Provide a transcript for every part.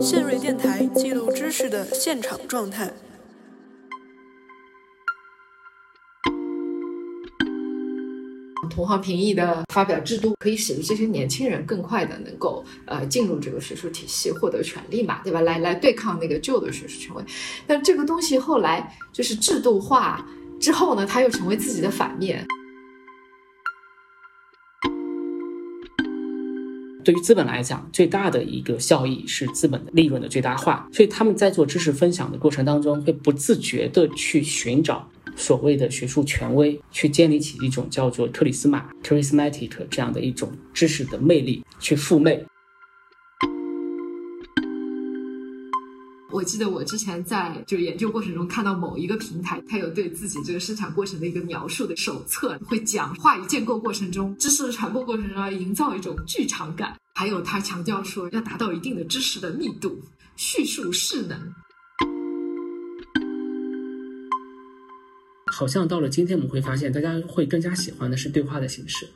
信瑞电台记录知识的现场状态。同行评议的发表制度可以使得这些年轻人更快的能够呃进入这个学术体系，获得权利嘛，对吧？来来对抗那个旧的学术权威。但这个东西后来就是制度化之后呢，它又成为自己的反面。对于资本来讲，最大的一个效益是资本的利润的最大化，所以他们在做知识分享的过程当中，会不自觉地去寻找所谓的学术权威，去建立起一种叫做克里斯马 （charismatic） 这样的一种知识的魅力，去附媚。我记得我之前在就研究过程中看到某一个平台，它有对自己这个生产过程的一个描述的手册，会讲话语建构过程中、知识的传播过程中要营造一种剧场感，还有他强调说要达到一定的知识的密度、叙述势能。好像到了今天，我们会发现，大家会更加喜欢的是对话的形式，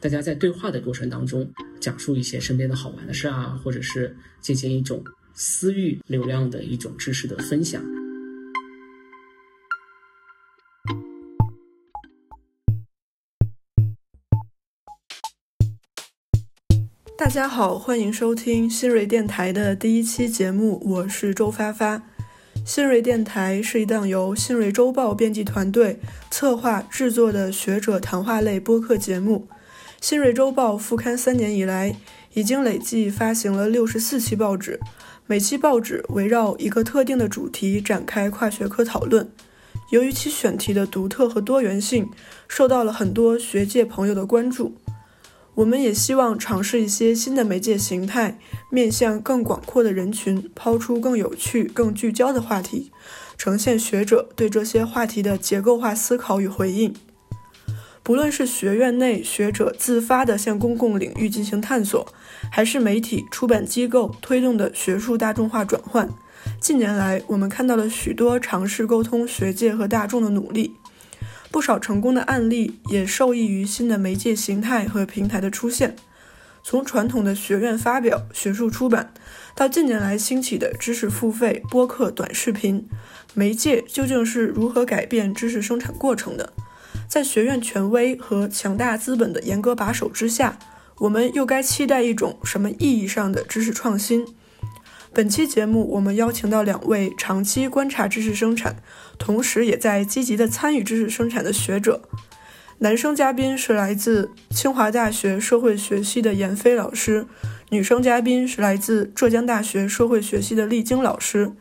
大家在对话的过程当中讲述一些身边的好玩的事啊，或者是进行一种。私域流量的一种知识的分享。大家好，欢迎收听新锐电台的第一期节目，我是周发发。新锐电台是一档由新锐周报编辑团队策划制作的学者谈话类播客节目。新锐周报复刊三年以来，已经累计发行了六十四期报纸。每期报纸围绕一个特定的主题展开跨学科讨论。由于其选题的独特和多元性，受到了很多学界朋友的关注。我们也希望尝试一些新的媒介形态，面向更广阔的人群，抛出更有趣、更聚焦的话题，呈现学者对这些话题的结构化思考与回应。不论是学院内学者自发的向公共领域进行探索，还是媒体出版机构推动的学术大众化转换，近年来我们看到了许多尝试沟通学界和大众的努力。不少成功的案例也受益于新的媒介形态和平台的出现。从传统的学院发表、学术出版，到近年来兴起的知识付费、播客、短视频，媒介究竟是如何改变知识生产过程的？在学院权威和强大资本的严格把守之下，我们又该期待一种什么意义上的知识创新？本期节目，我们邀请到两位长期观察知识生产，同时也在积极的参与知识生产的学者。男生嘉宾是来自清华大学社会学系的闫飞老师，女生嘉宾是来自浙江大学社会学系的丽晶老师。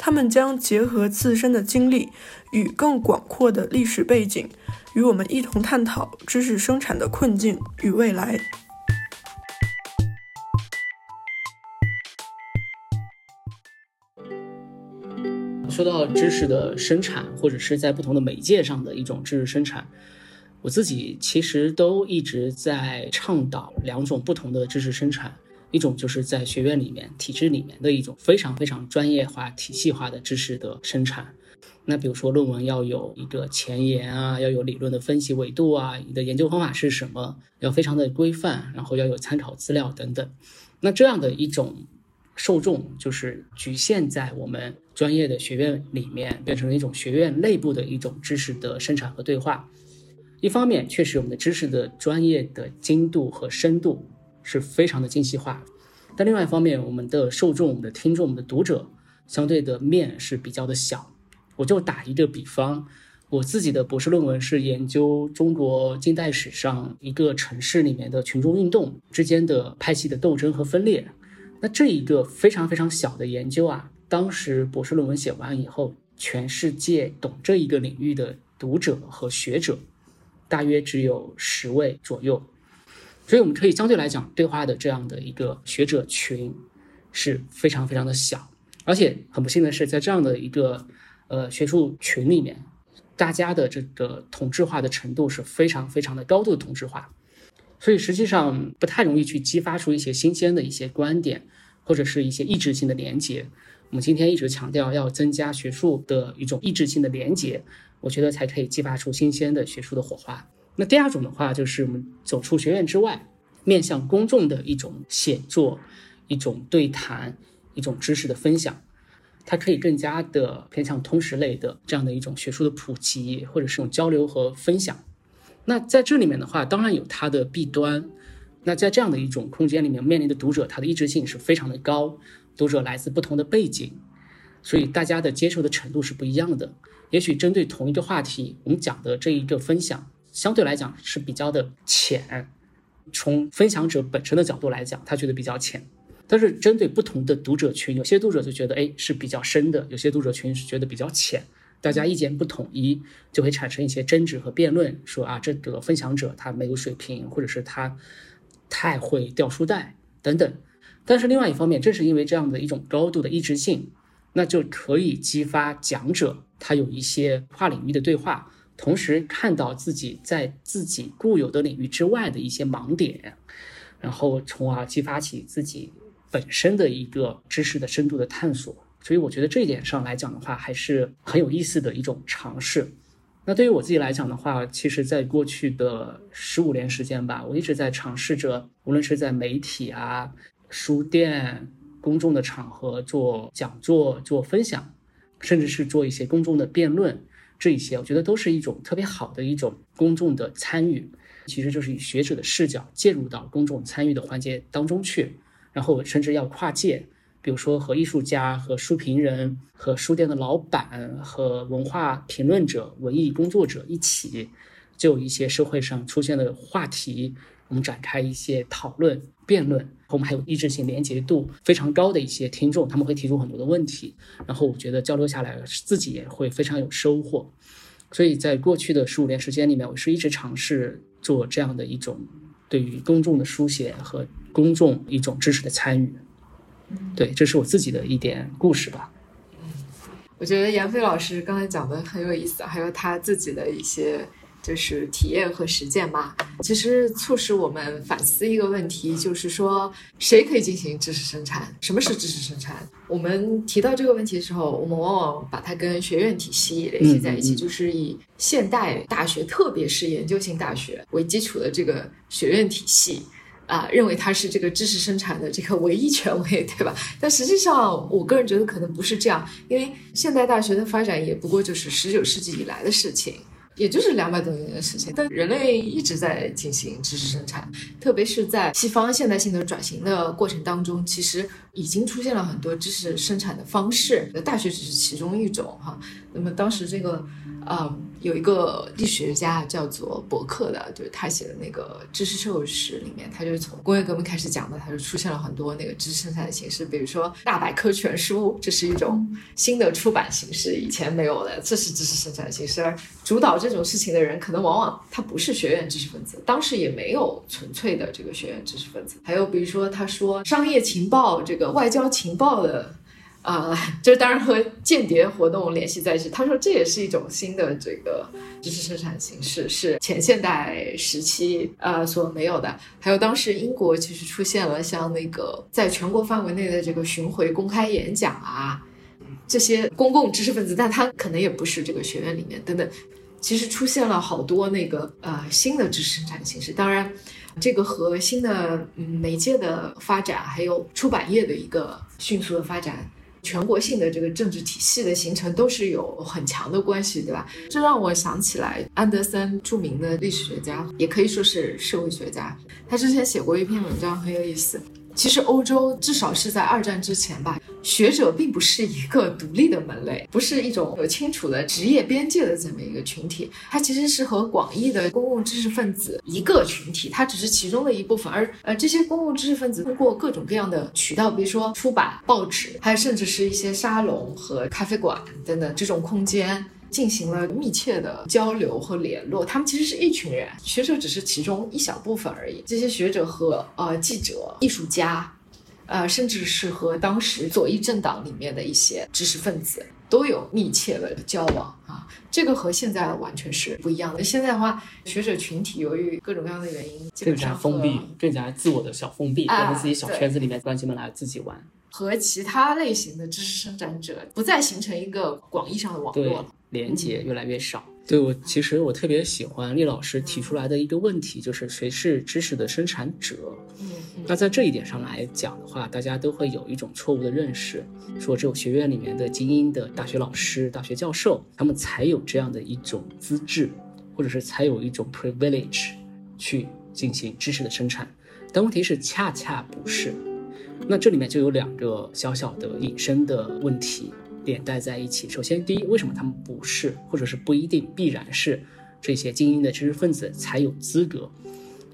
他们将结合自身的经历与更广阔的历史背景。与我们一同探讨知识生产的困境与未来。说到知识的生产，或者是在不同的媒介上的一种知识生产，我自己其实都一直在倡导两种不同的知识生产。一种就是在学院里面、体制里面的一种非常非常专业化、体系化的知识的生产。那比如说论文要有一个前言啊，要有理论的分析维度啊，你的研究方法是什么，要非常的规范，然后要有参考资料等等。那这样的一种受众就是局限在我们专业的学院里面，变成了一种学院内部的一种知识的生产和对话。一方面，确实我们的知识的专业的精度和深度是非常的精细化，但另外一方面，我们的受众、我们的听众、我们的读者相对的面是比较的小。我就打一个比方，我自己的博士论文是研究中国近代史上一个城市里面的群众运动之间的派系的斗争和分裂。那这一个非常非常小的研究啊，当时博士论文写完以后，全世界懂这一个领域的读者和学者，大约只有十位左右。所以我们可以相对来讲，对话的这样的一个学者群是非常非常的小，而且很不幸的是，在这样的一个呃，学术群里面，大家的这个同质化的程度是非常非常的高度同质化，所以实际上不太容易去激发出一些新鲜的一些观点，或者是一些意志性的连接。我们今天一直强调要增加学术的一种意志性的连接，我觉得才可以激发出新鲜的学术的火花。那第二种的话，就是我们走出学院之外。面向公众的一种写作、一种对谈、一种知识的分享。它可以更加的偏向通识类的这样的一种学术的普及，或者是种交流和分享。那在这里面的话，当然有它的弊端。那在这样的一种空间里面，面临的读者他的意志性是非常的高，读者来自不同的背景，所以大家的接受的程度是不一样的。也许针对同一个话题，我们讲的这一个分享相对来讲是比较的浅，从分享者本身的角度来讲，他觉得比较浅。但是针对不同的读者群，有些读者就觉得哎是比较深的，有些读者群是觉得比较浅，大家意见不统一，就会产生一些争执和辩论，说啊这个分享者他没有水平，或者是他太会掉书袋等等。但是另外一方面，正是因为这样的一种高度的一致性，那就可以激发讲者他有一些跨领域的对话，同时看到自己在自己固有的领域之外的一些盲点，然后从而激发起自己。本身的一个知识的深度的探索，所以我觉得这一点上来讲的话，还是很有意思的一种尝试。那对于我自己来讲的话，其实，在过去的十五年时间吧，我一直在尝试着，无论是在媒体啊、书店、公众的场合做讲座、做分享，甚至是做一些公众的辩论，这一些，我觉得都是一种特别好的一种公众的参与，其实就是以学者的视角介入到公众参与的环节当中去。然后甚至要跨界，比如说和艺术家、和书评人、和书店的老板、和文化评论者、文艺工作者一起，就一些社会上出现的话题，我们展开一些讨论、辩论。我们还有意志性、连结度非常高的一些听众，他们会提出很多的问题。然后我觉得交流下来，自己也会非常有收获。所以在过去的十五年时间里面，我是一直尝试做这样的一种对于公众的书写和。公众一种知识的参与，对，这是我自己的一点故事吧。嗯，我觉得杨飞老师刚才讲的很有意思，还有他自己的一些就是体验和实践吧，其实促使我们反思一个问题，就是说谁可以进行知识生产？什么是知识生产？我们提到这个问题的时候，我们往往把它跟学院体系联系在一起，就是以现代大学，特别是研究型大学为基础的这个学院体系。啊，认为它是这个知识生产的这个唯一权威，对吧？但实际上，我个人觉得可能不是这样，因为现代大学的发展也不过就是十九世纪以来的事情，也就是两百多年的事情。但人类一直在进行知识生产，特别是在西方现代性的转型的过程当中，其实已经出现了很多知识生产的方式，大学只是其中一种哈。那么当时这个。嗯，有一个历史学家叫做伯克的，就是他写的那个知识社会史里面，他就是从工业革命开始讲的，他就出现了很多那个知识生产的形式，比如说大百科全书，这是一种新的出版形式，以前没有的，这是知识生产形式。而主导这种事情的人，可能往往他不是学院知识分子，当时也没有纯粹的这个学院知识分子。还有比如说，他说商业情报，这个外交情报的。啊，就当然和间谍活动联系在一起。他说这也是一种新的这个知识生产形式，是前现代时期呃所没有的。还有当时英国其实出现了像那个在全国范围内的这个巡回公开演讲啊，这些公共知识分子，但他可能也不是这个学院里面等等，其实出现了好多那个呃新的知识生产形式。当然，这个和新的媒介的发展，还有出版业的一个迅速的发展。全国性的这个政治体系的形成都是有很强的关系，对吧？这让我想起来安德森，著名的历史学家，也可以说是社会学家。他之前写过一篇文章，很有意思。其实欧洲至少是在二战之前吧，学者并不是一个独立的门类，不是一种有清楚的职业边界的这么一个群体，它其实是和广义的公共知识分子一个群体，它只是其中的一部分。而呃，这些公共知识分子通过各种各样的渠道，比如说出版、报纸，还有甚至是一些沙龙和咖啡馆等等这种空间。进行了密切的交流和联络，他们其实是一群人，学者只是其中一小部分而已。这些学者和呃记者、艺术家，呃，甚至是和当时左翼政党里面的一些知识分子都有密切的交往啊。这个和现在完全是不一样的。现在的话，学者群体由于各种各样的原因，更加封闭，更加自我的小封闭，在自己小圈子里面关起门来自己玩。和其他类型的知识生产者不再形成一个广义上的网络了。连接越来越少，对我，其实我特别喜欢厉老师提出来的一个问题，就是谁是知识的生产者？嗯那在这一点上来讲的话，大家都会有一种错误的认识，说只有学院里面的精英的大学老师、大学教授，他们才有这样的一种资质，或者是才有一种 privilege 去进行知识的生产。但问题是，恰恰不是。那这里面就有两个小小的引申的问题连带在一起。首先，第一，为什么他们不是，或者是不一定必然是这些精英的知识分子才有资格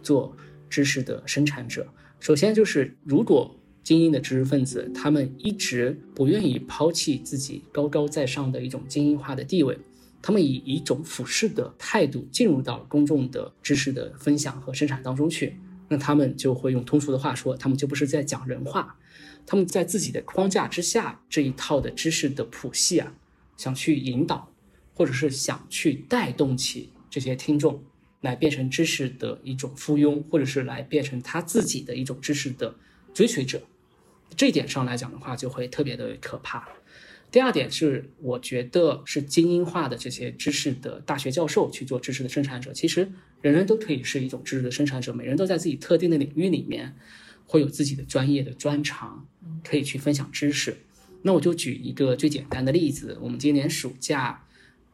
做知识的生产者？首先就是，如果精英的知识分子他们一直不愿意抛弃自己高高在上的一种精英化的地位，他们以一种俯视的态度进入到公众的知识的分享和生产当中去，那他们就会用通俗的话说，他们就不是在讲人话，他们在自己的框架之下这一套的知识的谱系啊，想去引导，或者是想去带动起这些听众，来变成知识的一种附庸，或者是来变成他自己的一种知识的追随者。这一点上来讲的话，就会特别的可怕。第二点是，我觉得是精英化的这些知识的大学教授去做知识的生产者，其实人人都可以是一种知识的生产者，每人都在自己特定的领域里面会有自己的专业的专长，可以去分享知识。那我就举一个最简单的例子，我们今年暑假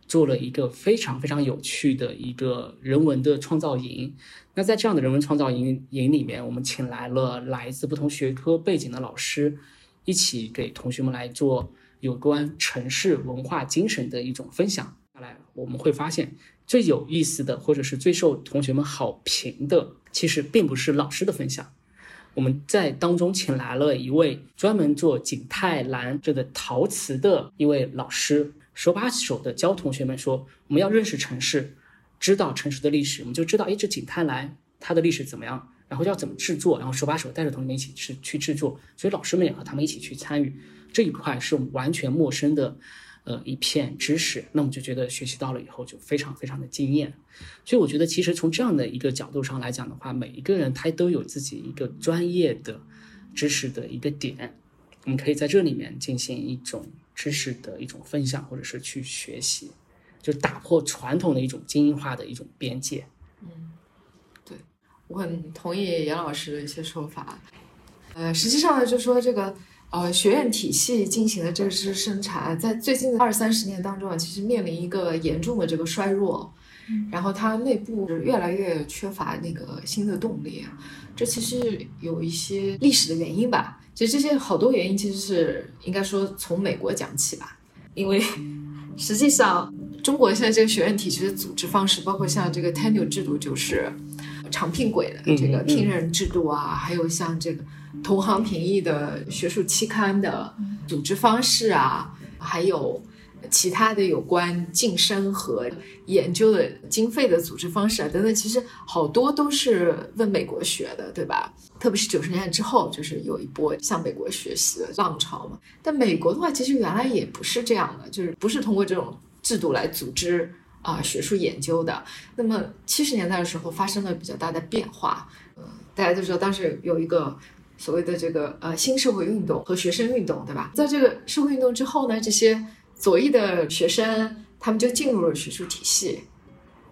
做了一个非常非常有趣的一个人文的创造营。那在这样的人文创造营营里面，我们请来了来自不同学科背景的老师，一起给同学们来做有关城市文化精神的一种分享。下来我们会发现，最有意思的，或者是最受同学们好评的，其实并不是老师的分享。我们在当中请来了一位专门做景泰蓝这个陶瓷的一位老师，手把手的教同学们说，我们要认识城市，知道城市的历史，我们就知道，哎，这景泰蓝它的历史怎么样，然后要怎么制作，然后手把手带着同学们一起去去制作，所以老师们也和他们一起去参与这一块是完全陌生的。呃，一片知识，那我们就觉得学习到了以后就非常非常的惊艳，所以我觉得其实从这样的一个角度上来讲的话，每一个人他都有自己一个专业的知识的一个点，我们可以在这里面进行一种知识的一种分享，或者是去学习，就打破传统的一种精英化的一种边界。嗯，对我很同意杨老师的一些说法。呃，实际上呢，就说这个呃学院体系进行的这个知识生产，在最近的二三十年当中啊，其实面临一个严重的这个衰弱，然后它内部越来越缺乏那个新的动力啊。这其实有一些历史的原因吧。其实这些好多原因其实是应该说从美国讲起吧，因为实际上中国现在这个学院体系的组织方式，包括像这个 tenure 制度，就是长聘轨的这个聘任制度啊，还有像这个同行评议的学术期刊的组织方式啊，还有其他的有关晋升和研究的经费的组织方式啊等等，其实好多都是问美国学的，对吧？特别是九十年代之后，就是有一波向美国学习的浪潮嘛。但美国的话，其实原来也不是这样的，就是不是通过这种制度来组织啊、学术研究的。那么七十年代的时候发生了比较大的变化，呃，大家都知道当时有一个所谓的这个呃新社会运动和学生运动，对吧？在这个社会运动之后呢，这些左翼的学生他们就进入了学术体系。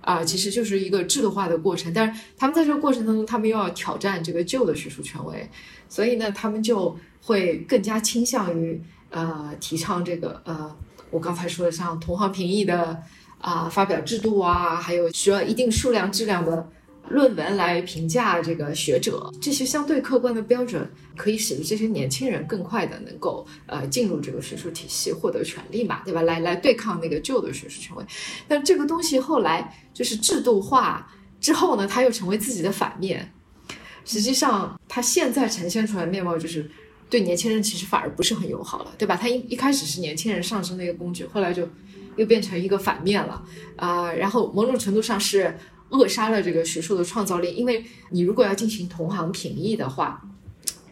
啊，其实就是一个制度化的过程，但是他们在这个过程当中，他们又要挑战这个旧的学术权威，所以呢，他们就会更加倾向于呃提倡这个呃我刚才说的像同行评议的啊、发表制度啊，还有需要一定数量质量的论文来评价这个学者，这些相对客观的标准可以使得这些年轻人更快的能够呃进入这个学术体系，获得权利嘛，对吧？来来对抗那个旧的学术权威。但这个东西后来就是制度化之后呢，它又成为自己的反面。实际上，它现在呈现出来的面貌就是对年轻人其实反而不是很友好了，对吧？它一一开始是年轻人上升的一个工具，后来就又变成一个反面了啊、然后某种程度上是扼杀了这个学术的创造力，因为你如果要进行同行评议的话，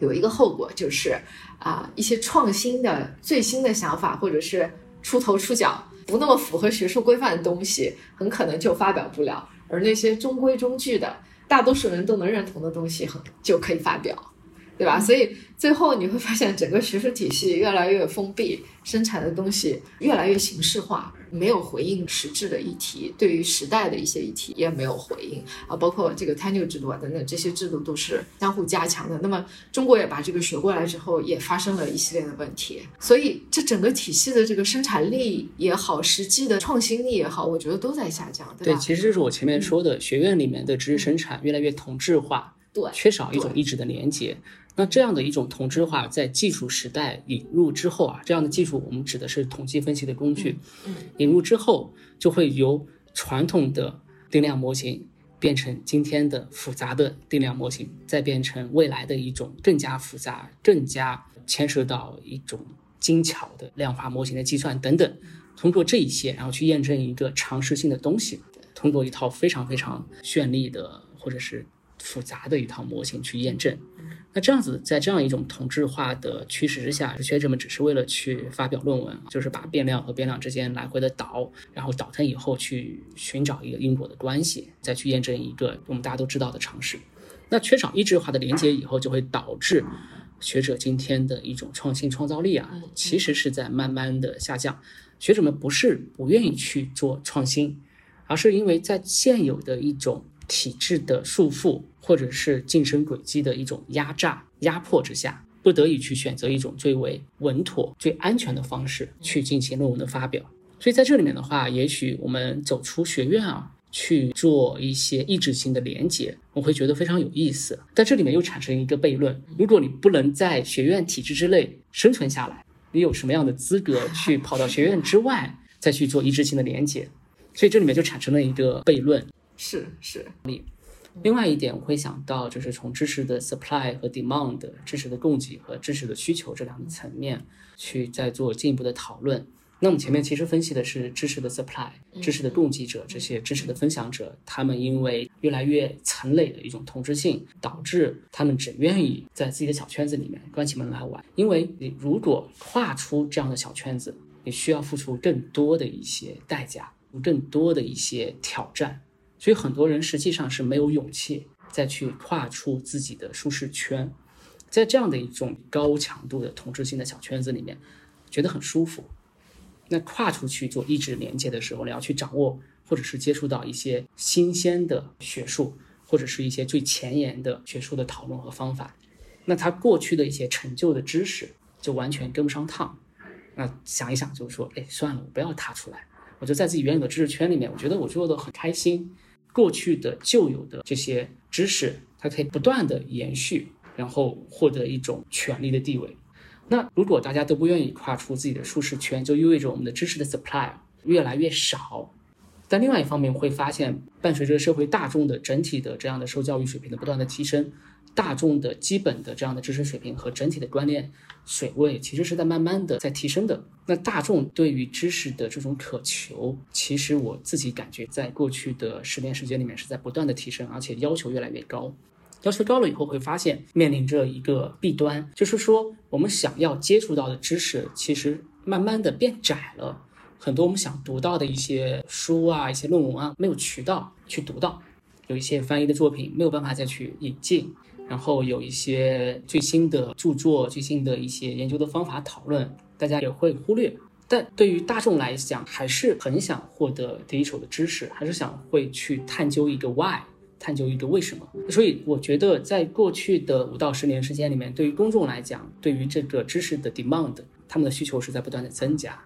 有一个后果就是啊、一些创新的最新的想法或者是出头出脚不那么符合学术规范的东西，很可能就发表不了，而那些中规中矩的大多数人都能认同的东西，很就可以发表。对吧？所以最后你会发现，整个学术体系越来越封闭，生产的东西越来越形式化，没有回应实质的议题，对于时代的一些议题也没有回应啊。包括这个 tenure 制度啊等等，这些制度都是相互加强的。那么中国也把这个学过来之后，也发生了一系列的问题。所以这整个体系的这个生产力也好，实际的创新力也好，我觉得都在下降，对吧？对，其实就是我前面说的，学院里面的知识生产越来越同质化，对，缺少一种意志的连接。那这样的一种同质化，在技术时代引入之后啊，这样的技术我们指的是统计分析的工具，引入之后就会由传统的定量模型变成今天的复杂的定量模型，再变成未来的一种更加复杂、更加牵涉到一种精巧的量化模型的计算等等。通过这一些，然后去验证一个常识性的东西，通过一套非常非常绚丽的或者是复杂的一套模型去验证。那这样子，在这样一种同质化的趋势之下，学者们只是为了去发表论文，就是把变量和变量之间来回的倒，然后倒腾以后去寻找一个因果的关系，再去验证一个我们大家都知道的常识。那缺少一致化的连接以后，就会导致学者今天的一种创新创造力啊，其实是在慢慢的下降。学者们不是不愿意去做创新，而是因为在现有的一种体制的束缚。或者是晋升轨迹的一种压榨、压迫之下，不得已去选择一种最为稳妥、最安全的方式去进行论文的发表。所以在这里面的话，也许我们走出学院啊，去做一些意志性的连接，我会觉得非常有意思。在这里面又产生一个悖论：如果你不能在学院体制之内生存下来，你有什么样的资格去跑到学院之外再去做一致性的连接？所以这里面就产生了一个悖论。是是，你。另外一点，我会想到就是从知识的 supply 和 demand，知识的供给和知识的需求这两个层面去再做进一步的讨论。那我们前面其实分析的是知识的 supply，知识的供给者这些知识的分享者，他们因为越来越层累的一种同质性，导致他们只愿意在自己的小圈子里面关起门来玩。因为你如果跨出这样的小圈子，你需要付出更多的一些代价，更多的一些挑战。所以很多人实际上是没有勇气再去跨出自己的舒适圈，在这样的一种高强度的同质性的小圈子里面，觉得很舒服。那跨出去做意志连接的时候，你要去掌握或者是接触到一些新鲜的学术，或者是一些最前沿的学术的讨论和方法，那他过去的一些陈旧的知识就完全跟不上趟。那想一想，就是说，哎，算了，我不要踏出来，我就在自己原有的知识圈里面，我觉得我做的很开心。过去的旧有的这些知识，它可以不断的延续，然后获得一种权力的地位。那如果大家都不愿意跨出自己的舒适圈，就意味着我们的知识的 supply 越来越少。但另外一方面，会发现伴随着社会大众的整体的这样的受教育水平的不断的提升。大众的基本的这样的知识水平和整体的观念水位，其实是在慢慢的在提升的。那大众对于知识的这种渴求，其实我自己感觉，在过去的十年时间里面是在不断的提升，而且要求越来越高。要求高了以后，会发现面临着一个弊端，就是说我们想要接触到的知识，其实慢慢的变窄了。很多我们想读到的一些书啊，一些论文啊，没有渠道去读到，有一些翻译的作品没有办法再去引进。然后有一些最新的著作、最新的一些研究的方法讨论，大家也会忽略。但对于大众来讲，还是很想获得第一手的知识，还是想会去探究一个 why，探究一个为什么。所以我觉得，在过去的五到十年时间里面，对于公众来讲，对于这个知识的 demand，他们的需求是在不断的增加。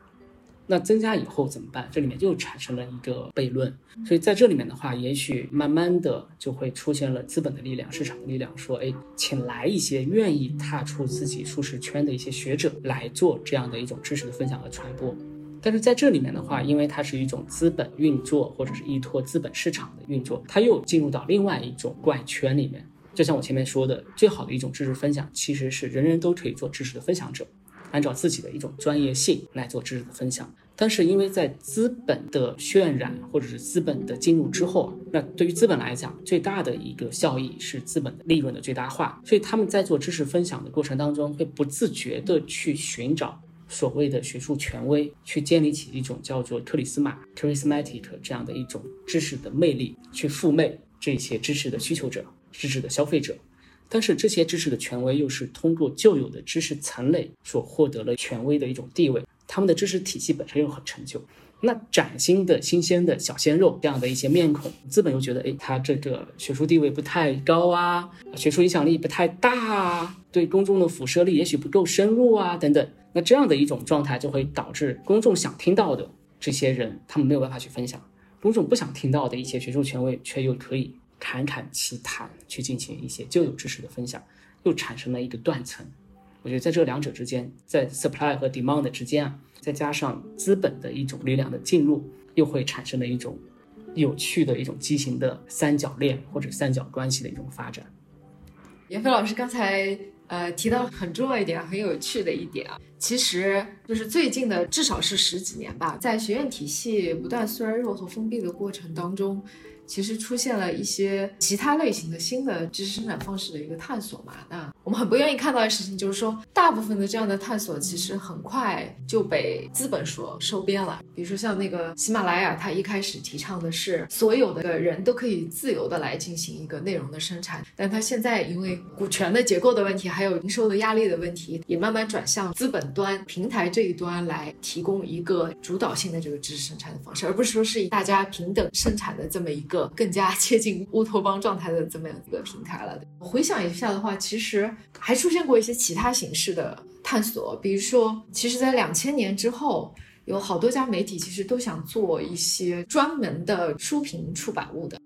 那增加以后怎么办？这里面就产生了一个悖论，所以在这里面的话，也许慢慢的就会出现了资本的力量、市场的力量，说，哎，请来一些愿意踏出自己舒适圈的一些学者来做这样的一种知识的分享和传播。但是在这里面的话，因为它是一种资本运作，或者是依托资本市场的运作，它又进入到另外一种怪圈里面。就像我前面说的，最好的一种知识分享，其实是人人都可以做知识的分享者。按照自己的一种专业性来做知识的分享，但是因为在资本的渲染或者是资本的进入之后啊，那对于资本来讲，最大的一个效益是资本的利润的最大化，所以他们在做知识分享的过程当中，会不自觉的去寻找所谓的学术权威，去建立起一种叫做克里斯玛 （charismatic） 这样的一种知识的魅力，去附魅这些知识的需求者、知识的消费者。但是这些知识的权威又是通过旧有的知识层类所获得了权威的一种地位，他们的知识体系本身又很陈旧。那崭新的、新鲜的小鲜肉这样的一些面孔，资本又觉得，哎，他这个学术地位不太高啊，学术影响力不太大啊，对公众的辐射力也许不够深入啊，等等。那这样的一种状态就会导致公众想听到的这些人，他们没有办法去分享；公众不想听到的一些学术权威，却又可以侃侃其谈去进行一些旧有知识的分享，又产生了一个断层。我觉得在这两者之间，在 supply 和 demand 之间啊。再加上资本的一种力量的进入，又会产生了一种有趣的一种畸形的三角恋或者三角关系的一种发展。闫飞老师刚才呃提到很重要一点，很有趣的一点啊，其实就是最近的至少是十几年吧，在学院体系不断衰弱和封闭的过程当中。其实出现了一些其他类型的新的知识生产方式的一个探索嘛？那我们很不愿意看到的事情就是说，大部分的这样的探索其实很快就被资本所收编了。比如说像那个喜马拉雅，它一开始提倡的是所有的人都可以自由的来进行一个内容的生产，但它现在因为股权的结构的问题，还有营收的压力的问题，也慢慢转向资本端平台这一端来提供一个主导性的这个知识生产的方式，而不是说是大家平等生产的这么一个。更加 接近乌托邦状态的这么样一个平台了。回想一下的话，其实还出现过一些其他形式的探索，比如说，其实，在两千年之后，有好多家媒体其实都想做一些专门的书评出版物的，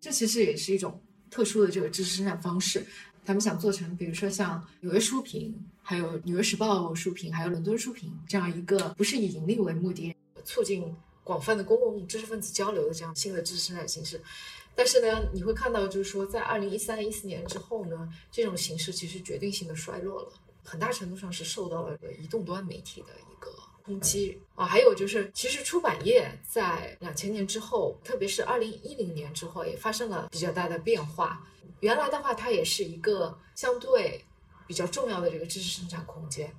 这其实也是一种特殊的这个知识生产方式。他们想做成，比如说像纽约书评，还有纽约时报书评，还有伦敦书评这样一个不是以盈利为目的，促进。广泛的公共知识分子交流的这样新的知识生产形式，但是呢，你会看到，就是说，在二零一三一四年之后呢，这种形式其实决定性的衰落了，很大程度上是受到了移动端媒体的一个冲击啊。还有就是，其实出版业在两千年之后，特别是二零一零年之后，也发生了比较大的变化。原来的话，它也是一个相对比较重要的这个知识生产空间。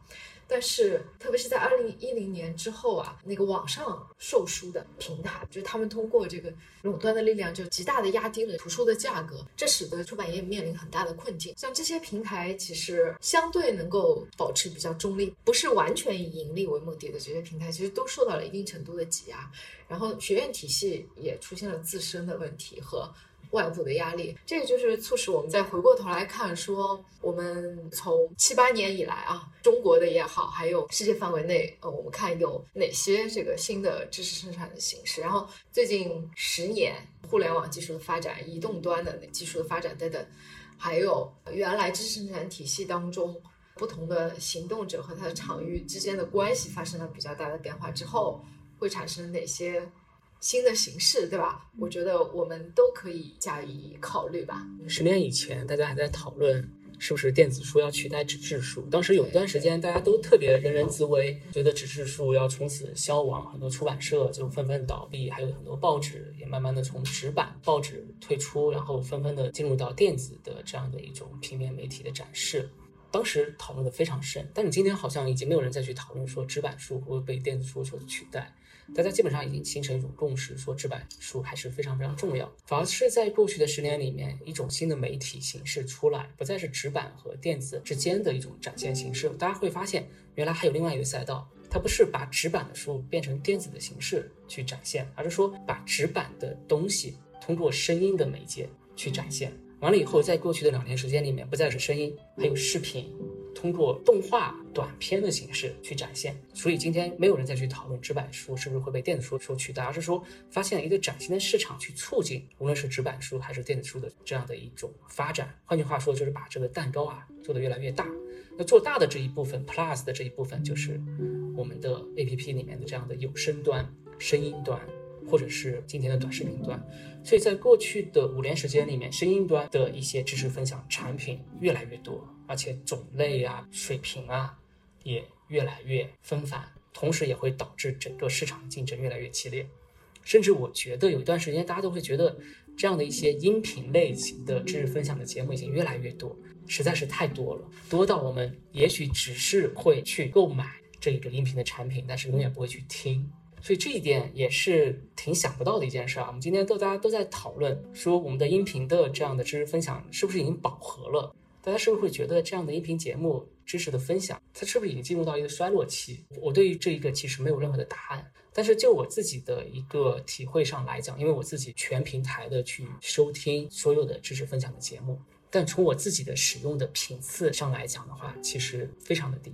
但是，特别是在二零一零年之后啊，那个网上售书的平台，就他们通过这个垄断的力量，就极大的压低了图书的价格，这使得出版业面临很大的困境。像这些平台，其实相对能够保持比较中立，不是完全以盈利为目的的这些平台，其实都受到了一定程度的挤压。然后，学院体系也出现了自身的问题和。外部的压力，这个就是促使我们再回过头来看，说我们从七八年以来啊，中国的也好，还有世界范围内，呃，我们看有哪些这个新的知识生产的形式。然后最近十年，互联网技术的发展、移动端的技术的发展等等，还有原来知识生产体系当中不同的行动者和他的场域之间的关系发生了比较大的变化之后，会产生哪些？新的形式，对吧？我觉得我们都可以加以考虑吧。十年以前，大家还在讨论是不是电子书要取代纸质书。当时有一段时间，大家都特别人人自危，觉得纸质书要从此消亡，很多出版社就纷纷倒闭，还有很多报纸也慢慢的从纸版报纸退出，然后纷纷的进入到电子的这样的一种平面媒体的展示。当时讨论的非常深，但你今天好像已经没有人再去讨论说纸板书会被电子书所取代。大家基本上已经形成一种共识，说纸板书还是非常非常重要。反而是在过去的十年里面，一种新的媒体形式出来，不再是纸板和电子之间的一种展现形式。大家会发现，原来还有另外一个赛道，它不是把纸板的书变成电子的形式去展现，而是说把纸板的东西通过声音的媒介去展现。完了以后，在过去的两年时间里面，不再是声音，还有视频。通过动画短片的形式去展现，所以今天没有人再去讨论纸板书是不是会被电子书所取代，而是说发现了一个崭新的市场去促进，无论是纸板书还是电子书的这样的一种发展。换句话说，就是把这个蛋糕啊做得越来越大。那做大的这一部分，Plus 的这一部分，就是我们的 APP 里面的这样的有声端、声音端，或者是今天的短视频端。所以在过去的五年时间里面，声音端的一些知识分享产品越来越多。而且种类啊、水平啊也越来越纷繁，同时也会导致整个市场竞争越来越激烈。甚至我觉得有一段时间，大家都会觉得这样的一些音频类型的知识分享的节目已经越来越多，实在是太多了，多到我们也许只是会去购买这个音频的产品，但是永远不会去听。所以这一点也是挺想不到的一件事啊。我们今天都大家都在讨论说，我们的音频的这样的知识分享是不是已经饱和了？大家是不是会觉得这样的音频节目知识的分享，它是不是已经进入到一个衰落期？我对于这一个其实没有任何的答案。但是就我自己的一个体会上来讲，因为我自己全平台的去收听所有的知识分享的节目，但从我自己的使用的频次上来讲的话，其实非常的低。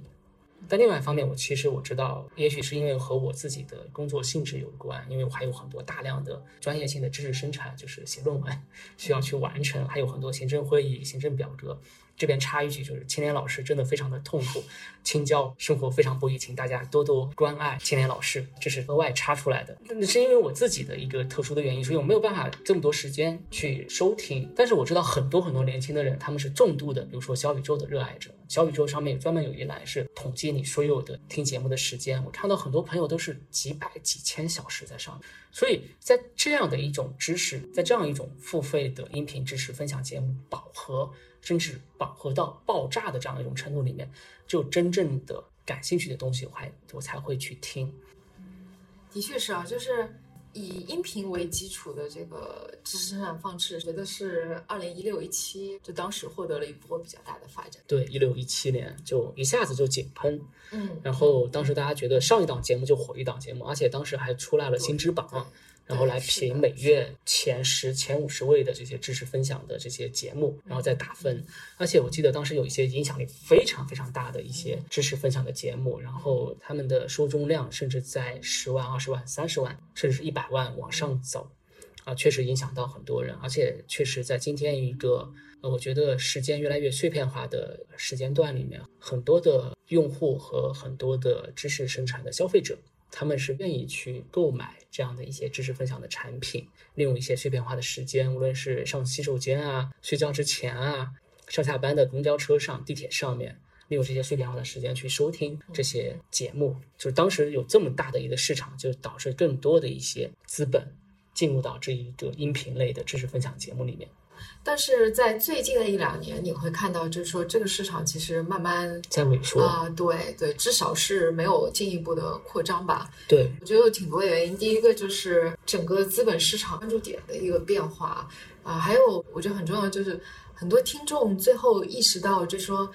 但另外一方面，我其实我知道，也许是因为和我自己的工作性质有关，因为我还有很多大量的专业性的知识生产，就是写论文需要去完成，还有很多行政会议、行政表格。这边插一句，就是青年老师真的非常的痛苦，青椒生活非常不易，请大家多多关爱青年老师，这是额外插出来的。那是因为我自己的一个特殊的原因，所以我没有办法这么多时间去收听。但是我知道很多很多年轻的人，他们是重度的，比如说小宇宙的热爱者，小宇宙上面有专门有一栏是统计你所有的听节目的时间。我看到很多朋友都是几百几千小时在上面，所以在这样的一种知识，在这样一种付费的音频知识分享节目饱和。甚至饱和到爆炸的这样一种程度里面，就真正的感兴趣的东西，我还我才会去听。的确是啊，就是以音频为基础的这个知识生产方式，觉得是二零一六一七，就当时获得了一波比较大的发展。对，一六一七年就一下子就井喷，嗯，然后当时大家觉得上一档节目就火一档节目，而且当时还出来了新知榜。然后来评每月前十、前五十位的这些知识分享的这些节目，然后再打分。而且我记得当时有一些影响力非常非常大的一些知识分享的节目，然后他们的受众量甚至在十万、二十万、三十万，甚至是一百万往上走，啊，确实影响到很多人。而且确实在今天一个呃，我觉得时间越来越碎片化的时间段里面，很多的用户和很多的知识生产的消费者。他们是愿意去购买这样的一些知识分享的产品，利用一些碎片化的时间，无论是上洗手间啊、睡觉之前啊、上下班的公交车上、地铁上面，利用这些碎片化的时间去收听这些节目。就是当时有这么大的一个市场，就导致更多的一些资本进入到这一个音频类的知识分享节目里面。但是在最近的一两年，你会看到，就是说这个市场其实慢慢在萎缩啊，对对，至少是没有进一步的扩张吧。对，我觉得有挺多原因。第一个就是整个资本市场关注点的一个变化啊，还有我觉得很重要就是很多听众最后意识到，就是说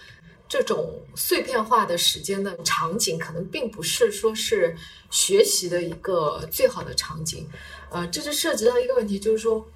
这种碎片化的时间的场景，可能并不是说是学习的一个最好的场景。呃，这就涉及到一个问题，就是说。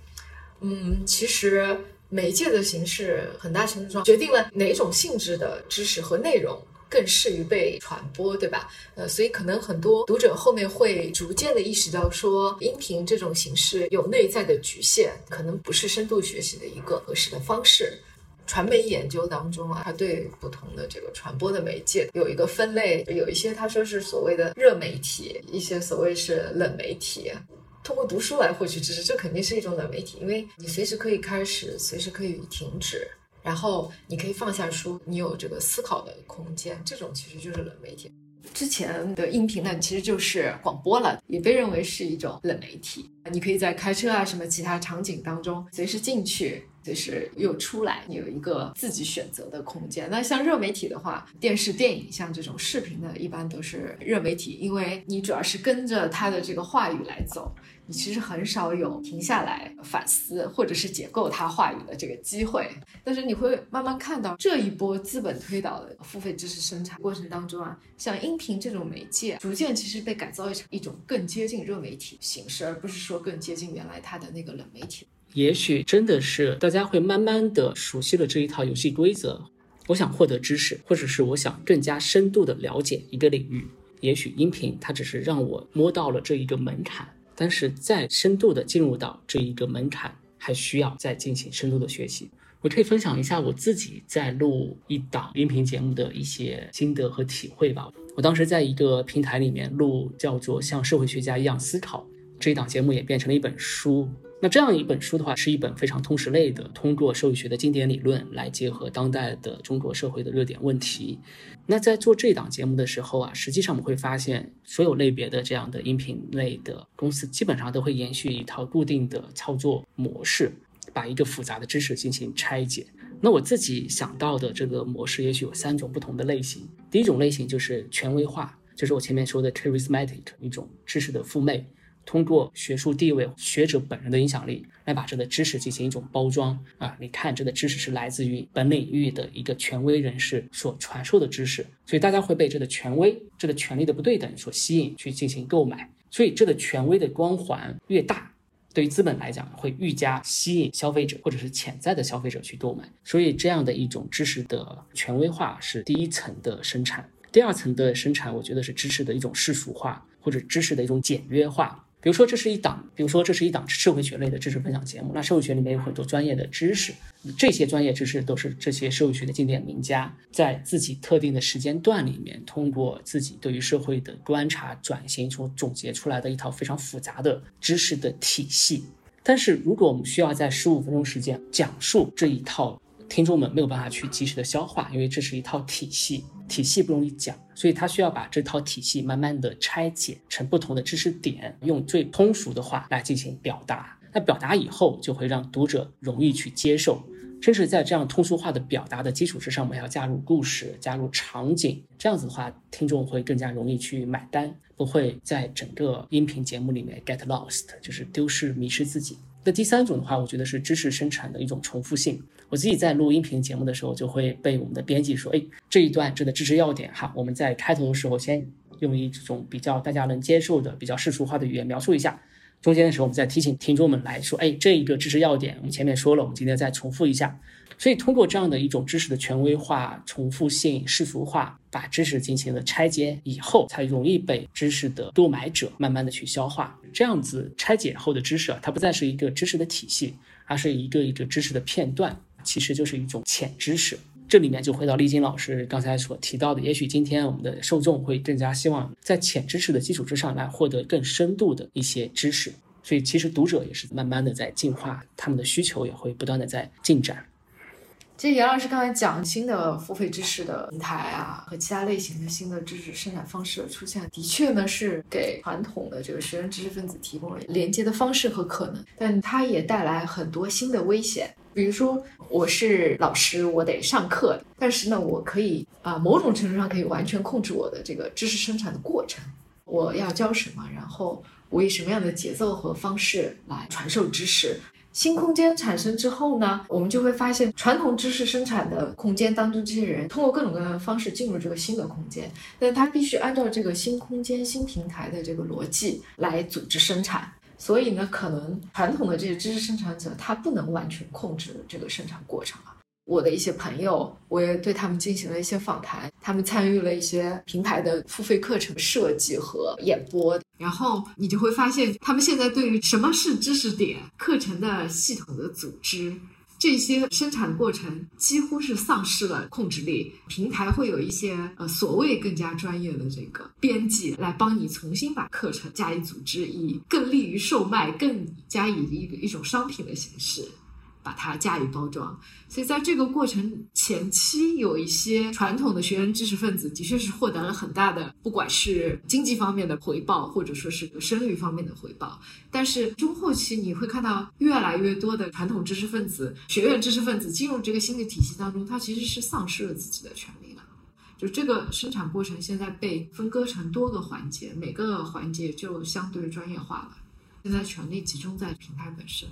嗯，其实媒介的形式很大程度上决定了哪种性质的知识和内容更适于被传播，对吧？呃，所以可能很多读者后面会逐渐的意识到，说音频这种形式有内在的局限，可能不是深度学习的一个合适的方式。传媒研究当中啊，它对不同的这个传播的媒介有一个分类，有一些他说是所谓的热媒体，一些所谓是冷媒体。通过读书来获取知识，这肯定是一种冷媒体，因为你随时可以开始，随时可以停止，然后你可以放下书，你有这个思考的空间，这种其实就是冷媒体。之前的音频呢，其实就是广播了，也被认为是一种冷媒体。你可以在开车啊什么其他场景当中随时进去。就是又出来，你有一个自己选择的空间。那像热媒体的话，电视、电影，像这种视频的，一般都是热媒体，因为你主要是跟着他的这个话语来走，你其实很少有停下来反思或者是解构他话语的这个机会。但是你会慢慢看到这一波资本推导的付费知识生产过程当中啊，像音频这种媒介，逐渐其实被改造成一种更接近热媒体形式，而不是说更接近原来它的那个冷媒体。也许真的是大家会慢慢的熟悉了这一套游戏规则。我想获得知识，或者是我想更加深度的了解一个领域。也许音频它只是让我摸到了这一个门槛，但是再深度的进入到这一个门槛，还需要再进行深度的学习。我可以分享一下我自己在录一档音频节目的一些心得和体会吧。我当时在一个平台里面录，叫做像社会学家一样思考这一档节目，也变成了一本书。那这样一本书的话，是一本非常通识类的，通过社会学的经典理论来结合当代的中国社会的热点问题。那在做这档节目的时候啊，实际上我们会发现，所有类别的这样的音频类的公司，基本上都会延续一套固定的操作模式，把一个复杂的知识进行拆解。那我自己想到的这个模式，也许有三种不同的类型。第一种类型就是权威化，就是我前面说的 charismatic 一种知识的附魅。通过学术地位、学者本人的影响力，来把这个知识进行一种包装啊。你看，这个知识是来自于本领域的一个权威人士所传授的知识，所以大家会被这个权威、这个权力的不对等所吸引，去进行购买。所以，这个权威的光环越大，对于资本来讲，会愈加吸引消费者或者是潜在的消费者去购买。所以，这样的一种知识的权威化是第一层的生产。第二层的生产，我觉得是知识的一种世俗化，或者知识的一种简约化。比如说，这是一档，比如说这是一档社会学类的知识分享节目。那社会学里面有很多专业的知识，这些专业知识都是这些社会学的经典名家在自己特定的时间段里面，通过自己对于社会的观察转型所总结出来的一套非常复杂的知识的体系。但是，如果我们需要在十五分钟时间讲述这一套，听众们没有办法去及时的消化，因为这是一套体系。体系不容易讲，所以他需要把这套体系慢慢的拆解成不同的知识点，用最通俗的话来进行表达。那表达以后，就会让读者容易去接受。甚至在这样通俗化的表达的基础之上，我们要加入故事，加入场景，这样子的话，听众会更加容易去买单，不会在整个音频节目里面 get lost，就是丢失、迷失自己。那第三种的话，我觉得是知识生产的一种重复性。我自己在录音频节目的时候，就会被我们的编辑说：“哎，这一段这个知识要点哈，我们在开头的时候先用一种比较大家能接受的、比较世俗化的语言描述一下，中间的时候我们再提醒听众们来说：哎，这一个知识要点我们前面说了，我们今天再重复一下。所以通过这样的一种知识的权威化、重复性、世俗化，把知识进行了拆解以后，才容易被知识的购买者慢慢的去消化。”这样子拆解后的知识啊，它不再是一个知识的体系，而是一个一个知识的片段，其实就是一种浅知识。这里面就回到丽晶老师刚才所提到的，也许今天我们的受众会更加希望在浅知识的基础之上来获得更深度的一些知识，所以其实读者也是慢慢的在进化，他们的需求也会不断的在进展。其实杨老师刚才讲新的付费知识的平台啊，和其他类型的新的知识生产方式的出现，的确呢是给传统的这个学生知识分子提供了连接的方式和可能，但它也带来很多新的危险。比如说，我是老师，我得上课，但是呢，我可以啊，某种程度上可以完全控制我的这个知识生产的过程，我要教什么，然后我以什么样的节奏和方式来传授知识。新空间产生之后呢，我们就会发现传统知识生产的空间当中，这些人通过各种各样的方式进入这个新的空间，但他必须按照这个新空间、新平台的这个逻辑来组织生产。所以呢，可能传统的这些知识生产者他不能完全控制这个生产过程啊。我的一些朋友，我也对他们进行了一些访谈，他们参与了一些平台的付费课程设计和演播，然后你就会发现，他们现在对于什么是知识点、课程的系统的组织，这些生产过程几乎是丧失了控制力。平台会有一些呃所谓更加专业的这个编辑来帮你重新把课程加以组织，以更利于售卖，更加以一个一种商品的形式。把它加以包装，所以在这个过程前期，有一些传统的学员知识分子的确是获得了很大的，不管是经济方面的回报，或者说是个声誉方面的回报。但是中后期你会看到越来越多的传统知识分子、学院知识分子进入这个新的体系当中，他其实是丧失了自己的权利了。就这个生产过程现在被分割成多个环节，每个环节就相对专业化了。现在权力集中在平台本身。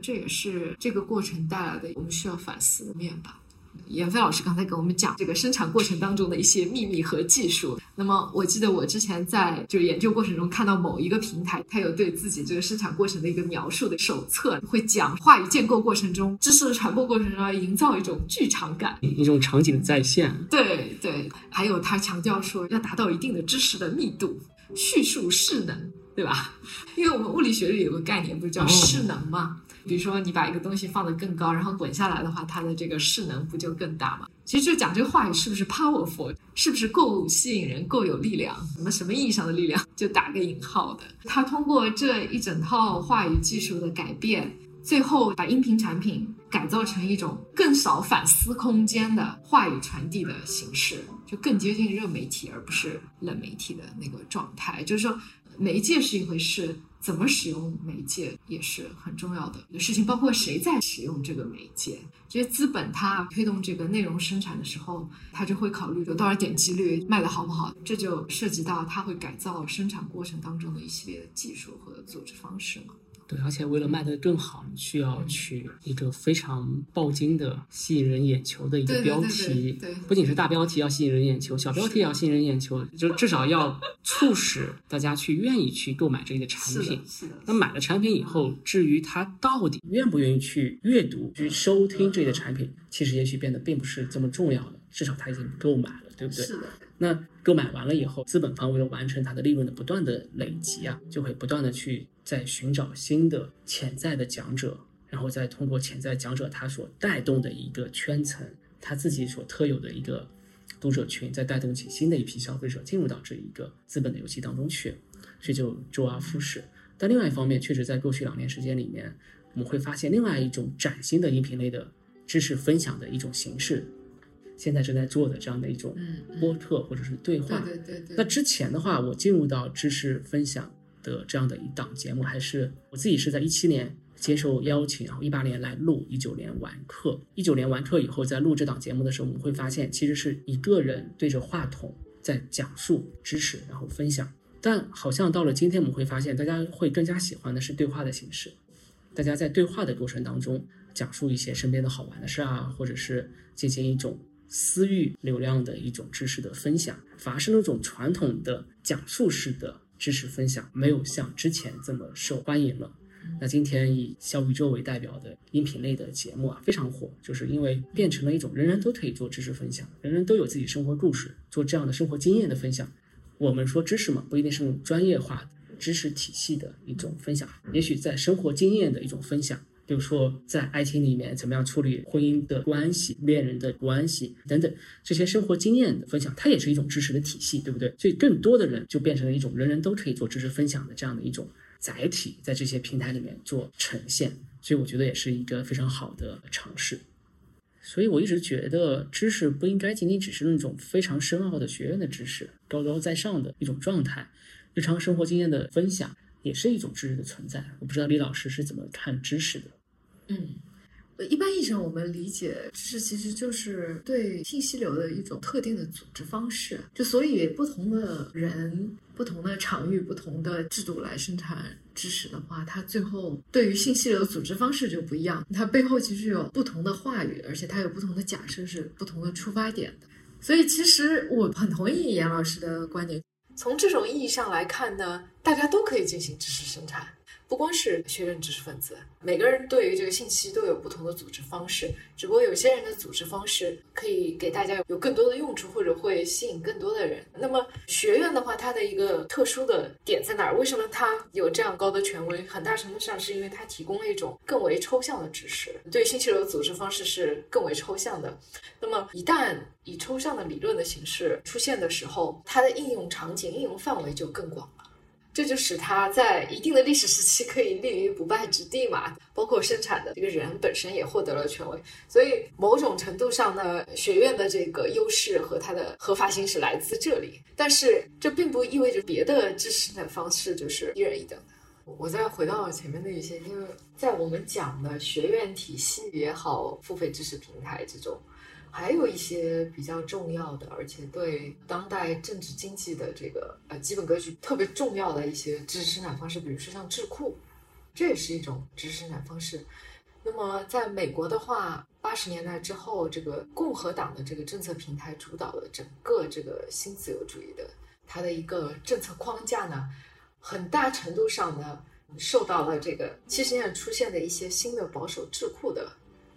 这也是这个过程带来的我们需要反思的面吧。闫飞老师刚才给我们讲这个生产过程当中的一些秘密和技术。那么我记得我之前在就研究过程中看到某一个平台，它有对自己这个生产过程的一个描述的手册，会讲话语建构过程中、知识的传播过程中要营造一种剧场感，一种场景的再现。对对，还有他强调说要达到一定的知识的密度，叙述势能，对吧？因为我们物理学里有个概念，不是叫势能吗？比如说，你把一个东西放得更高，然后滚下来的话，它的这个势能不就更大吗？其实就讲这个话语是不是 powerful，是不是够吸引人、够有力量？什么什么意义上的力量？就打个引号的。他通过这一整套话语技术的改变，最后把音频产品改造成一种更少反思空间的话语传递的形式，就更接近热媒体而不是冷媒体的那个状态。就是说，媒介是一回事。怎么使用媒介也是很重要的事情，包括谁在使用这个媒介。这些资本它推动这个内容生产的时候，它就会考虑有多少点击率，卖的好不好，这就涉及到它会改造生产过程当中的一系列的技术和组织方式嘛。对，而且为了卖得更好，你需要取一个非常爆金的、吸引人眼球的一个标题。对，不仅是大标题要吸引人眼球，小标题也要吸引人眼球，就至少要促使大家去愿意去购买这个产品。是的。那买了产品以后，至于他到底愿不愿意去阅读、去收听这个产品，其实也许变得并不是这么重要了。至少他已经购买了，对不对？是的。那购买完了以后，资本方为了完成它的利润的不断的累积啊，就会不断的去在寻找新的潜在的讲者，然后再通过潜在讲者他所带动的一个圈层，他自己所特有的一个读者群，再带动起新的一批消费者进入到这一个资本的游戏当中去，这就周而复始。但另外一方面，确实在过去两年时间里面，我们会发现另外一种崭新的音频类的知识分享的一种形式。现在正在做的这样的一种播客或者是对话，对对对。那之前的话，我进入到知识分享的这样的一档节目，还是我自己是在一七年接受邀请，然后一八年来录，一九年完课。一九年完课以后，在录这档节目的时候，我们会发现，其实是一个人对着话筒在讲述知识，然后分享。但好像到了今天，我们会发现，大家会更加喜欢的是对话的形式。大家在对话的过程当中，讲述一些身边的好玩的事啊，或者是进行一种。私域流量的一种知识的分享，反而是那种传统的讲述式的知识分享，没有像之前这么受欢迎了。那今天以小宇宙为代表的音频类的节目啊，非常火，就是因为变成了一种人人都可以做知识分享，人人都有自己生活故事，做这样的生活经验的分享。我们说知识嘛，不一定是那种专业化知识体系的一种分享，也许在生活经验的一种分享。比如说，在爱情里面怎么样处理婚姻的关系、恋人的关系等等这些生活经验的分享，它也是一种知识的体系，对不对？所以，更多的人就变成了一种人人都可以做知识分享的这样的一种载体，在这些平台里面做呈现。所以，我觉得也是一个非常好的尝试。所以，我一直觉得知识不应该仅仅只是那种非常深奥的学院的知识、高高在上的一种状态，日常生活经验的分享也是一种知识的存在。我不知道李老师是怎么看知识的。嗯，一般意义上，我们理解知识其实就是对信息流的一种特定的组织方式。就所以，不同的人、不同的场域、不同的制度来生产知识的话，它最后对于信息流的组织方式就不一样。它背后其实有不同的话语，而且它有不同的假设，是不同的出发点的。所以，其实我很同意严老师的观点。从这种意义上来看呢，大家都可以进行知识生产。不光是学院知识分子，每个人对于这个信息都有不同的组织方式。只不过有些人的组织方式可以给大家有更多的用处，或者会吸引更多的人。那么学院的话，它的一个特殊的点在哪儿？为什么它有这样高的权威？很大程度上是因为它提供了一种更为抽象的知识。对信息流的组织方式是更为抽象的。那么一旦以抽象的理论的形式出现的时候，它的应用场景、应用范围就更广了。这就使它在一定的历史时期可以立于不败之地嘛，包括生产的这个人本身也获得了权威，所以某种程度上呢，学院的这个优势和它的合法性是来自这里。但是这并不意味着别的知识的方式就是一人一等的。我再回到前面的一些，因为在我们讲的学院体系也好，付费知识平台之中。还有一些比较重要的，而且对当代政治经济的这个呃基本格局特别重要的一些知识生产方式，比如说像智库，这也是一种知识生产方式。那么在美国的话，八十年代之后，这个共和党的这个政策平台主导了整个这个新自由主义的它的一个政策框架呢，很大程度上呢受到了这个七十年代出现的一些新的保守智库的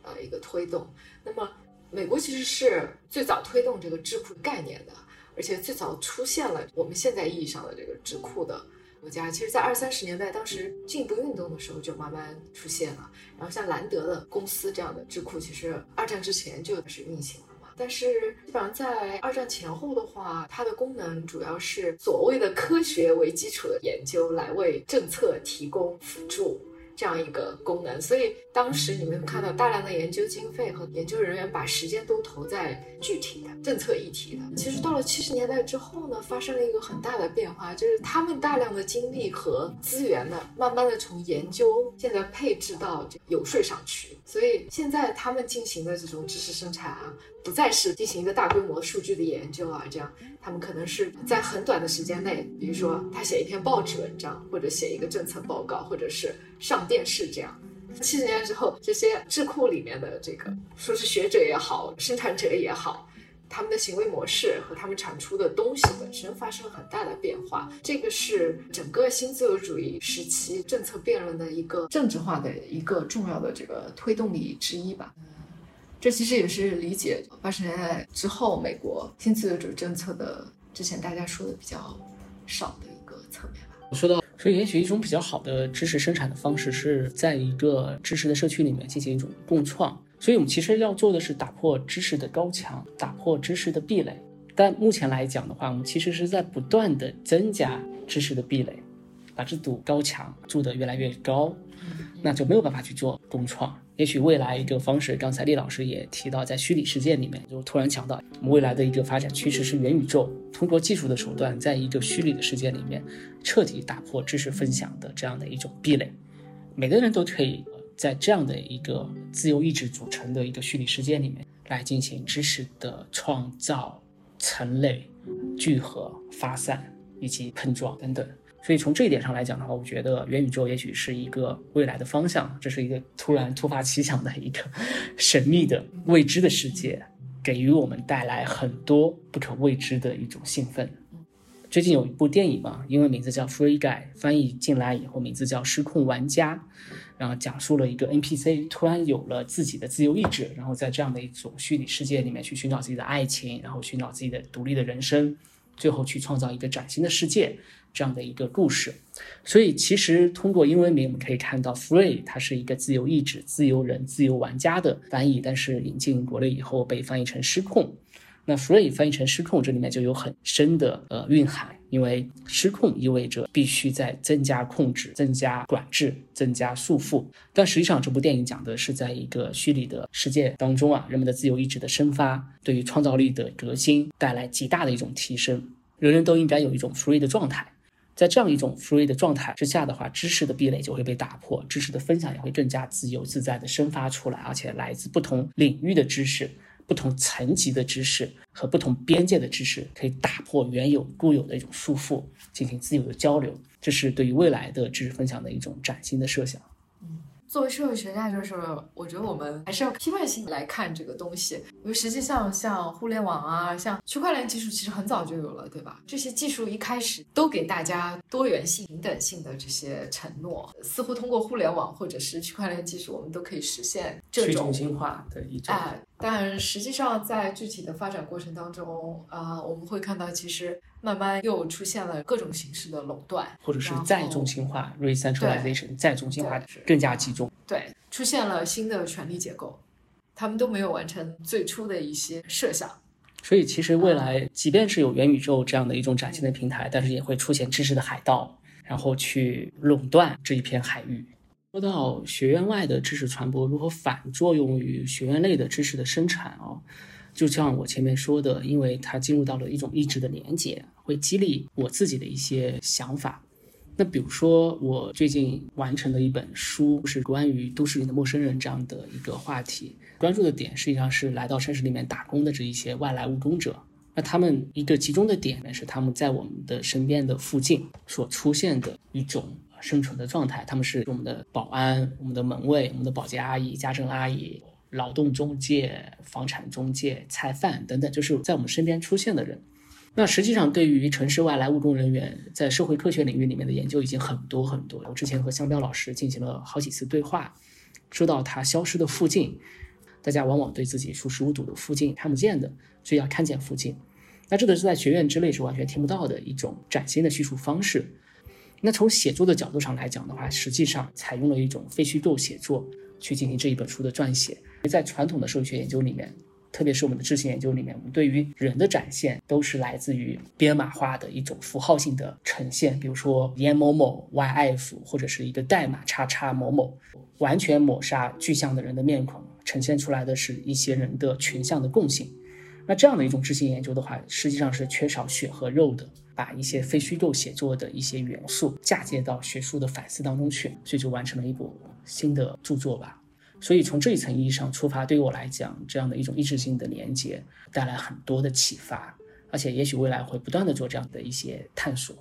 呃一个推动。那么美国其实是最早推动这个智库概念的，而且最早出现了我们现在意义上的这个智库的国家。其实，在二三十年代，当时进步运动的时候就慢慢出现了。然后，像兰德的公司这样的智库，其实二战之前就开始运行了嘛。但是，基本上在二战前后的话，它的功能主要是所谓的科学为基础的研究，来为政策提供辅助。这样一个功能。所以当时你们看到大量的研究经费和研究人员把时间都投在具体的政策议题的。其实到了七十年代之后呢，发生了一个很大的变化，就是他们大量的精力和资源呢，慢慢的从研究现在配置到游说上去。所以现在他们进行的这种知识生产啊，不再是进行一个大规模数据的研究啊，这样他们可能是在很短的时间内，比如说他写一篇报纸文章，或者写一个政策报告，或者是上电视这样。七十年之后，这些智库里面的这个说是学者也好，生产者也好。他们的行为模式和他们产出的东西本身发生了很大的变化，这个是整个新自由主义时期政策辩论的一个政治化的一个重要的这个推动力之一吧。这其实也是理解八十年代之后美国新自由主义政策的之前大家说的比较少的一个侧面吧。我说到，所以也许一种比较好的知识生产的方式是在一个知识的社区里面进行一种共创。所以，我们其实要做的是打破知识的高墙，打破知识的壁垒。但目前来讲的话，我们其实是在不断的增加知识的壁垒，把这堵高墙筑得越来越高，那就没有办法去做共创。也许未来一个方式，刚才厉老师也提到，在虚拟世界里面，就突然想到，我们未来的一个发展趋势是元宇宙，通过技术的手段，在一个虚拟的世界里面，彻底打破知识分享的这样的一种壁垒，每个人都可以。在这样的一个自由意志组成的一个虚拟世界里面，来进行知识的创造、层类、聚合、发散以及碰撞等等。所以从这一点上来讲的话，我觉得元宇宙也许是一个未来的方向。这是一个突然突发奇想的一个 神秘的未知的世界，给予我们带来很多不可未知的一种兴奋。最近有一部电影嘛，英文名字叫《Free Guy》，翻译进来以后名字叫《失控玩家》。然后讲述了一个 NPC 突然有了自己的自由意志，然后在这样的一种虚拟世界里面去寻找自己的爱情，然后寻找自己的独立的人生，最后去创造一个崭新的世界这样的一个故事。所以其实通过英文名我们可以看到，Free 它是一个自由意志、自由人、自由玩家的翻译，但是引进国内以后被翻译成失控。那 free 翻译成失控，这里面就有很深的呃蕴含，因为失控意味着必须在增加控制、增加管制、增加束缚。但实际上，这部电影讲的是在一个虚拟的世界当中啊，人们的自由意志的生发，对于创造力的革新带来极大的一种提升。人人都应该有一种 free 的状态，在这样一种 free 的状态之下的话，知识的壁垒就会被打破，知识的分享也会更加自由自在的生发出来，而且来自不同领域的知识。不同层级的知识和不同边界的知识，可以打破原有固有的一种束缚，进行自由的交流。这是对于未来的知识分享的一种崭新的设想。作为社会学家，就是我觉得我们还是要批判性来看这个东西，因为实际上像互联网啊，像区块链技术，其实很早就有了，对吧？这些技术一开始都给大家多元性、平等性的这些承诺，似乎通过互联网或者是区块链技术，我们都可以实现这种去中心化的一种。哎，但实际上在具体的发展过程当中，啊，我们会看到其实。慢慢又出现了各种形式的垄断，或者是再中心化 （re-centralization），再中心化更加集中。对，出现了新的权力结构，他们都没有完成最初的一些设想。所以，其实未来即便是有元宇宙这样的一种崭新的平台，但是也会出现知识的海盗，然后去垄断这一片海域。说到学院外的知识传播如何反作用于学院内的知识的生产啊？就像我前面说的，因为它进入到了一种意志的连接，会激励我自己的一些想法。那比如说，我最近完成的一本书是关于都市里的陌生人这样的一个话题，关注的点实际上是来到城市里面打工的这一些外来务工者。那他们一个集中的点呢，是他们在我们的身边的附近所出现的一种生存的状态。他们是我们的保安、我们的门卫、我们的保洁阿姨、家政阿姨。劳动中介、房产中介、菜贩等等，就是在我们身边出现的人。那实际上，对于城市外来务工人员在社会科学领域里面的研究已经很多很多。我之前和香彪老师进行了好几次对话，说到他消失的附近，大家往往对自己熟视无睹的附近看不见的，所以要看见附近。那这个是在学院之内是完全听不到的一种崭新的叙述方式。那从写作的角度上来讲的话，实际上采用了一种非虚构写作去进行这一本书的撰写。在传统的社会学研究里面，特别是我们的知识研究里面，我们对于人的展现都是来自于编码化的一种符号性的呈现，比如说严某某 YF 或者是一个代码叉叉某某，完全抹杀具象的人的面孔，呈现出来的是一些人的群像的共性。那这样的一种知性研究的话，实际上是缺少血和肉的，把一些非虚构写作的一些元素嫁接到学术的反思当中去，所以就完成了一部新的著作吧。所以从这一层意义上出发，对于我来讲，这样的一种意志性的连接带来很多的启发，而且也许未来会不断的做这样的一些探索。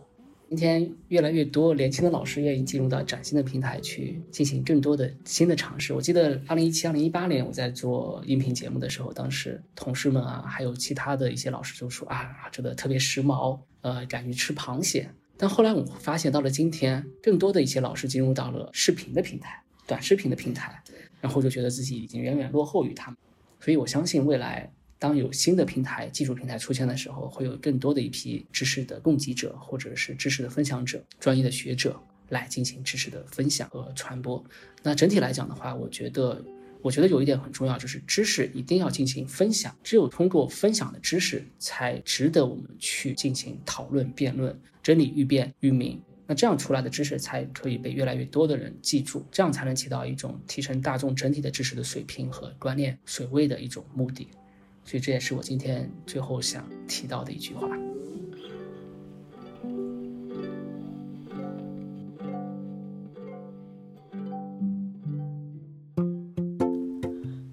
今天越来越多年轻的老师愿意进入到崭新的平台去进行更多的新的尝试。我记得二零一七、二零一八年我在做音频节目的时候，当时同事们啊，还有其他的一些老师就说啊，这个特别时髦，呃，敢于吃螃蟹。但后来我发现，到了今天，更多的一些老师进入到了视频的平台、短视频的平台。然后就觉得自己已经远远落后于他们，所以我相信未来当有新的平台、技术平台出现的时候，会有更多的一批知识的供给者或者是知识的分享者、专业的学者来进行知识的分享和传播。那整体来讲的话，我觉得，我觉得有一点很重要，就是知识一定要进行分享，只有通过分享的知识，才值得我们去进行讨论、辩论，真理愈辩愈明。那这样出来的知识才可以被越来越多的人记住，这样才能起到一种提升大众整体的知识的水平和观念水位的一种目的。所以这也是我今天最后想提到的一句话。